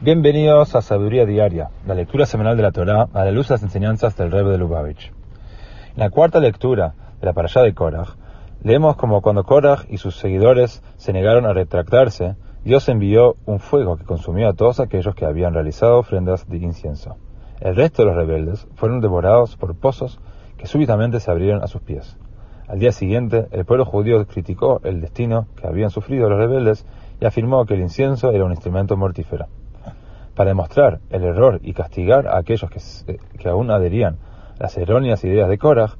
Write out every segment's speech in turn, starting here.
Bienvenidos a Sabiduría Diaria, la lectura semanal de la Torá a la luz de las enseñanzas del Rebbe de Lubavitch. En la cuarta lectura de la parashá de Korach, leemos como cuando Korach y sus seguidores se negaron a retractarse, Dios envió un fuego que consumió a todos aquellos que habían realizado ofrendas de incienso. El resto de los rebeldes fueron devorados por pozos que súbitamente se abrieron a sus pies. Al día siguiente, el pueblo judío criticó el destino que habían sufrido los rebeldes y afirmó que el incienso era un instrumento mortífero. Para demostrar el error y castigar a aquellos que, aún adherían a las erróneas ideas de Korach,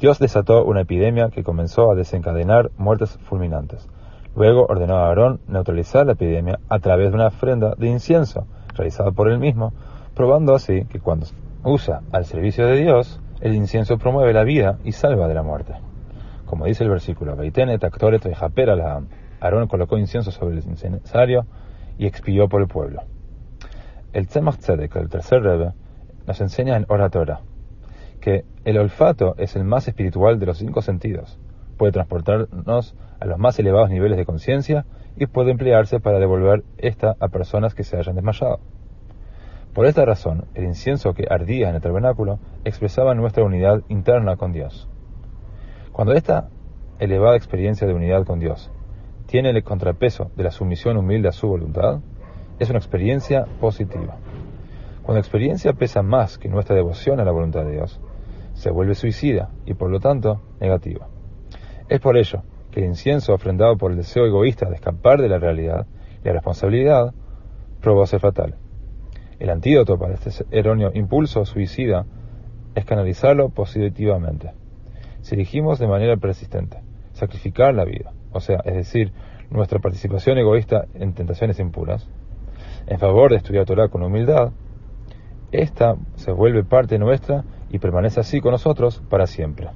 Dios desató una epidemia que comenzó a desencadenar muertes fulminantes. Luego ordenó a Aarón neutralizar la epidemia a través de una ofrenda de incienso realizada por él mismo, probando así que cuando usa al servicio de Dios, el incienso promueve la vida y salva de la muerte. Como dice el versículo, Aarón colocó incienso sobre el incensario y expió por el pueblo. El Tzemach Tzedek, el tercer Rebbe, nos enseña en Oratora que el olfato es el más espiritual de los cinco sentidos. Puede transportarnos a los más elevados niveles de conciencia y puede emplearse para devolver esta a personas que se hayan desmayado. Por esta razón, el incienso que ardía en el tabernáculo expresaba nuestra unidad interna con Dios. Cuando esta elevada experiencia de unidad con Dios tiene el contrapeso de la sumisión humilde a su voluntad, es una experiencia positiva. Cuando la experiencia pesa más que nuestra devoción a la voluntad de Dios, se vuelve suicida y por lo tanto negativa. Es por ello que el incienso ofrendado por el deseo egoísta de escapar de la realidad y la responsabilidad probó ser fatal. El antídoto para este erróneo impulso suicida es canalizarlo positivamente. Si elegimos de manera persistente sacrificar la vida, o sea, es decir, nuestra participación egoísta en tentaciones impuras, en favor de estudiar Torah con humildad, esta se vuelve parte nuestra y permanece así con nosotros para siempre.